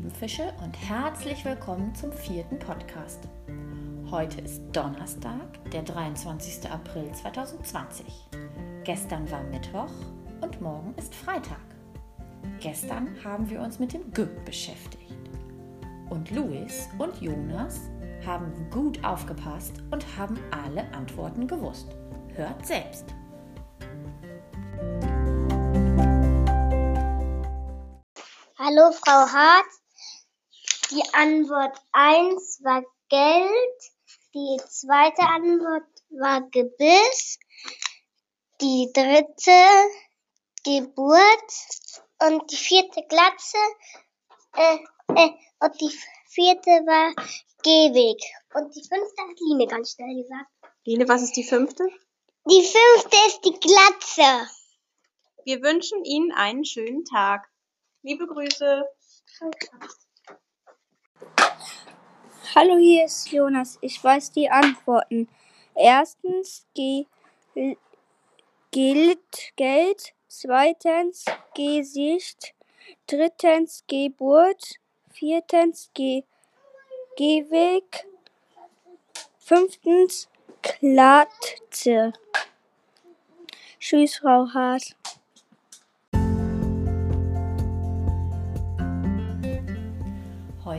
lieben Fische und herzlich willkommen zum vierten Podcast. Heute ist Donnerstag, der 23. April 2020. Gestern war Mittwoch und morgen ist Freitag. Gestern haben wir uns mit dem G beschäftigt. Und Luis und Jonas haben gut aufgepasst und haben alle Antworten gewusst. Hört selbst. Hallo Frau Hart. Die Antwort 1 war Geld. Die zweite Antwort war Gebiss. Die dritte Geburt. Und die vierte Glatze. Äh, äh, und die vierte war Gehweg. Und die fünfte hat Line ganz schnell gesagt. Line, was ist die fünfte? Die fünfte ist die Glatze. Wir wünschen Ihnen einen schönen Tag. Liebe Grüße. Hallo, hier ist Jonas. Ich weiß die Antworten. Erstens Ge Geld, Geld. Zweitens Gesicht. Drittens Geburt. Viertens Ge Gehweg. Fünftens Klatze. Tschüss, Frau Hart.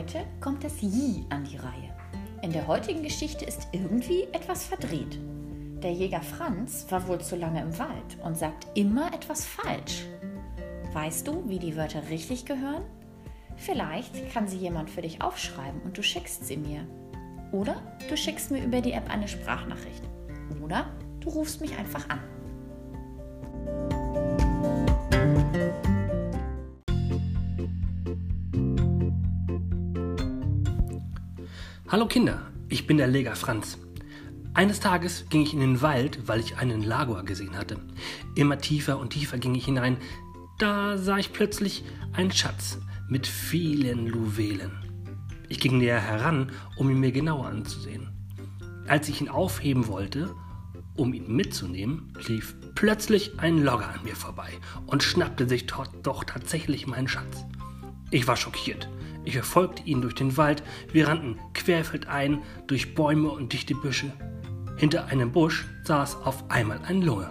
Heute kommt das Yi an die Reihe. In der heutigen Geschichte ist irgendwie etwas verdreht. Der Jäger Franz war wohl zu lange im Wald und sagt immer etwas falsch. Weißt du, wie die Wörter richtig gehören? Vielleicht kann sie jemand für dich aufschreiben und du schickst sie mir. Oder du schickst mir über die App eine Sprachnachricht. Oder du rufst mich einfach an. Hallo Kinder, ich bin der Leger Franz. Eines Tages ging ich in den Wald, weil ich einen Lagor gesehen hatte. Immer tiefer und tiefer ging ich hinein. Da sah ich plötzlich einen Schatz mit vielen Juwelen. Ich ging näher heran, um ihn mir genauer anzusehen. Als ich ihn aufheben wollte, um ihn mitzunehmen, lief plötzlich ein Logger an mir vorbei und schnappte sich doch tatsächlich meinen Schatz. Ich war schockiert. Ich verfolgte ihn durch den Wald. Wir rannten querfeldein durch Bäume und dichte Büsche. Hinter einem Busch saß auf einmal ein Lunge.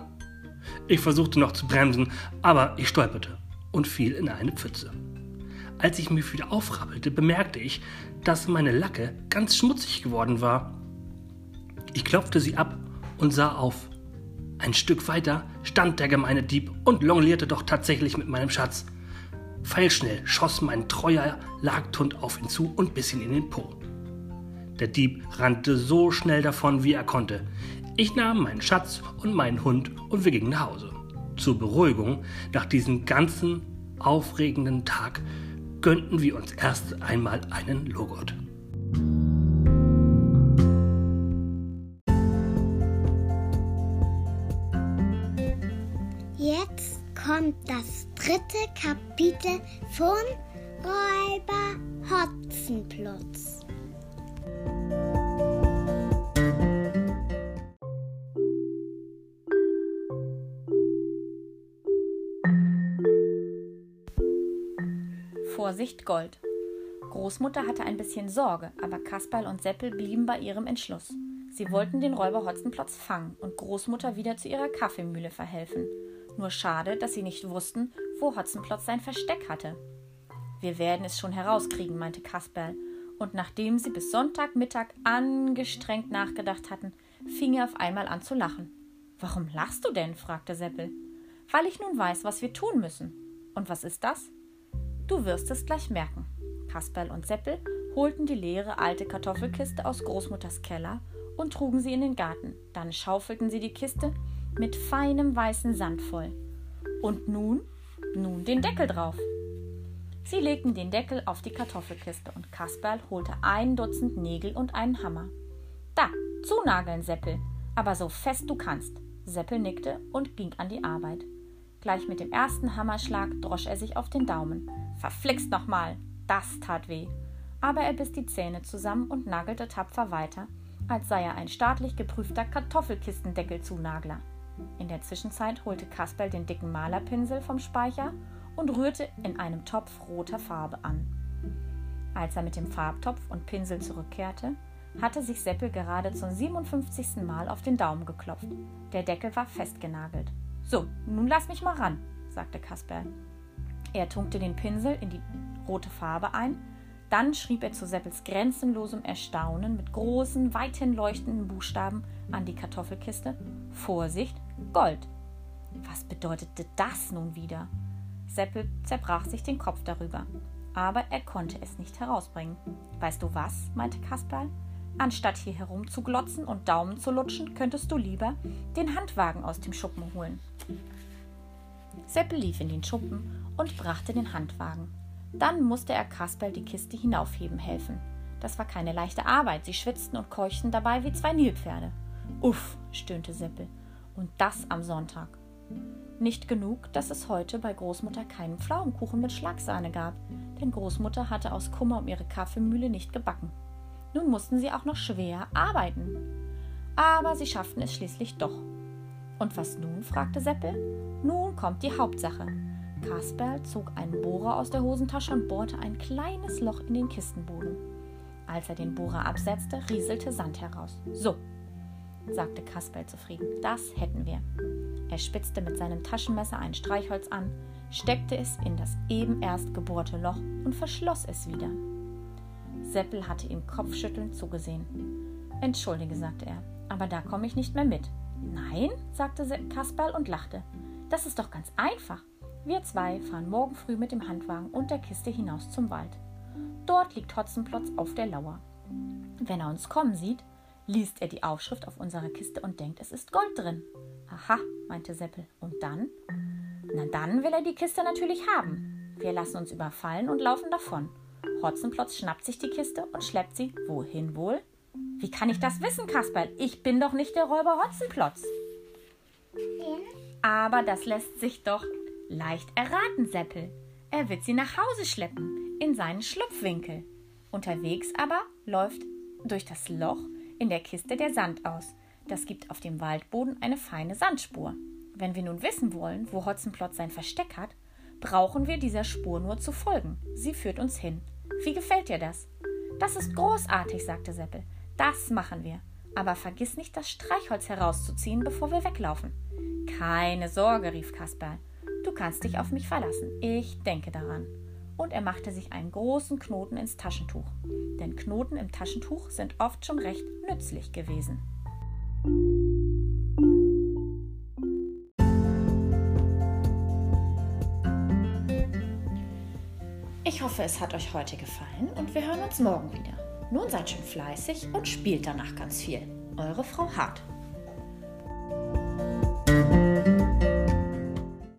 Ich versuchte noch zu bremsen, aber ich stolperte und fiel in eine Pfütze. Als ich mich wieder aufrappelte, bemerkte ich, dass meine Lacke ganz schmutzig geworden war. Ich klopfte sie ab und sah auf. Ein Stück weiter stand der gemeine Dieb und jonglierte doch tatsächlich mit meinem Schatz. Pfeilschnell schoss mein treuer Jagdhund auf ihn zu und biss ihn in den Po. Der Dieb rannte so schnell davon, wie er konnte. Ich nahm meinen Schatz und meinen Hund und wir gingen nach Hause. Zur Beruhigung nach diesem ganzen aufregenden Tag gönnten wir uns erst einmal einen Joghurt. Jetzt kommt das dritte Kapitel von Räuber Hotzenplotz. Vorsicht Gold. Großmutter hatte ein bisschen Sorge, aber Kasperl und Seppel blieben bei ihrem Entschluss. Sie wollten den Räuber Hotzenplotz fangen und Großmutter wieder zu ihrer Kaffeemühle verhelfen. Nur schade, dass sie nicht wussten, wo Hotzenplotz sein Versteck hatte. Wir werden es schon herauskriegen, meinte Kasperl, und nachdem sie bis Sonntagmittag angestrengt nachgedacht hatten, fing er auf einmal an zu lachen. Warum lachst du denn? fragte Seppel. Weil ich nun weiß, was wir tun müssen. Und was ist das? Du wirst es gleich merken. Kasperl und Seppel holten die leere alte Kartoffelkiste aus Großmutters Keller und trugen sie in den Garten. Dann schaufelten sie die Kiste mit feinem weißen Sand voll. Und nun, nun den Deckel drauf. Sie legten den Deckel auf die Kartoffelkiste und Kasperl holte ein Dutzend Nägel und einen Hammer. Da, zunageln, Seppel, aber so fest du kannst. Seppel nickte und ging an die Arbeit. Gleich mit dem ersten Hammerschlag drosch er sich auf den Daumen. Verflixt nochmal! Das tat weh. Aber er biss die Zähne zusammen und nagelte tapfer weiter, als sei er ein staatlich geprüfter Kartoffelkistendeckelzunagler. In der Zwischenzeit holte Kasperl den dicken Malerpinsel vom Speicher und rührte in einem Topf roter Farbe an. Als er mit dem Farbtopf und Pinsel zurückkehrte, hatte sich Seppel gerade zum 57. Mal auf den Daumen geklopft. Der Deckel war festgenagelt. So, nun lass mich mal ran, sagte Kasperl. Er tunkte den Pinsel in die rote Farbe ein, dann schrieb er zu Seppels grenzenlosem Erstaunen mit großen, weithin leuchtenden Buchstaben an die Kartoffelkiste Vorsicht, Gold. Was bedeutete das nun wieder? Seppel zerbrach sich den Kopf darüber, aber er konnte es nicht herausbringen. Weißt du was? meinte Kasperl. Anstatt hier herumzuglotzen und Daumen zu lutschen, könntest du lieber den Handwagen aus dem Schuppen holen. Seppel lief in den Schuppen und brachte den Handwagen. Dann musste er Kasperl die Kiste hinaufheben helfen. Das war keine leichte Arbeit, sie schwitzten und keuchten dabei wie zwei Nilpferde. Uff, stöhnte Seppel. Und das am Sonntag. Nicht genug, dass es heute bei Großmutter keinen Pflaumenkuchen mit Schlagsahne gab, denn Großmutter hatte aus Kummer um ihre Kaffeemühle nicht gebacken. Nun mussten sie auch noch schwer arbeiten. Aber sie schafften es schließlich doch. Und was nun? fragte Seppel. Nun kommt die Hauptsache. Kasperl zog einen Bohrer aus der Hosentasche und bohrte ein kleines Loch in den Kistenboden. Als er den Bohrer absetzte, rieselte Sand heraus. So, sagte Kasperl zufrieden, das hätten wir. Er spitzte mit seinem Taschenmesser ein Streichholz an, steckte es in das eben erst gebohrte Loch und verschloss es wieder. Seppel hatte ihm kopfschüttelnd zugesehen. Entschuldige, sagte er, aber da komme ich nicht mehr mit. Nein, sagte Kasperl und lachte. Das ist doch ganz einfach. Wir zwei fahren morgen früh mit dem Handwagen und der Kiste hinaus zum Wald. Dort liegt Hotzenplotz auf der Lauer. Wenn er uns kommen sieht, liest er die Aufschrift auf unserer Kiste und denkt, es ist Gold drin. Aha, meinte Seppel. Und dann? Na dann will er die Kiste natürlich haben. Wir lassen uns überfallen und laufen davon. Hotzenplotz schnappt sich die Kiste und schleppt sie wohin wohl? Wie kann ich das wissen, Kasperl? Ich bin doch nicht der Räuber Hotzenplotz. Aber das lässt sich doch leicht erraten, Seppel. Er wird sie nach Hause schleppen, in seinen Schlupfwinkel. Unterwegs aber läuft durch das Loch in der Kiste der Sand aus. Das gibt auf dem Waldboden eine feine Sandspur. Wenn wir nun wissen wollen, wo Hotzenplotz sein Versteck hat, brauchen wir dieser Spur nur zu folgen. Sie führt uns hin. Wie gefällt dir das? Das ist großartig, sagte Seppel. Das machen wir. Aber vergiss nicht, das Streichholz herauszuziehen, bevor wir weglaufen. Keine Sorge, rief Kasperl. Du kannst dich auf mich verlassen. Ich denke daran und er machte sich einen großen Knoten ins Taschentuch. Denn Knoten im Taschentuch sind oft schon recht nützlich gewesen. Ich hoffe, es hat euch heute gefallen und wir hören uns morgen wieder. Nun seid schön fleißig und spielt danach ganz viel. Eure Frau Hart.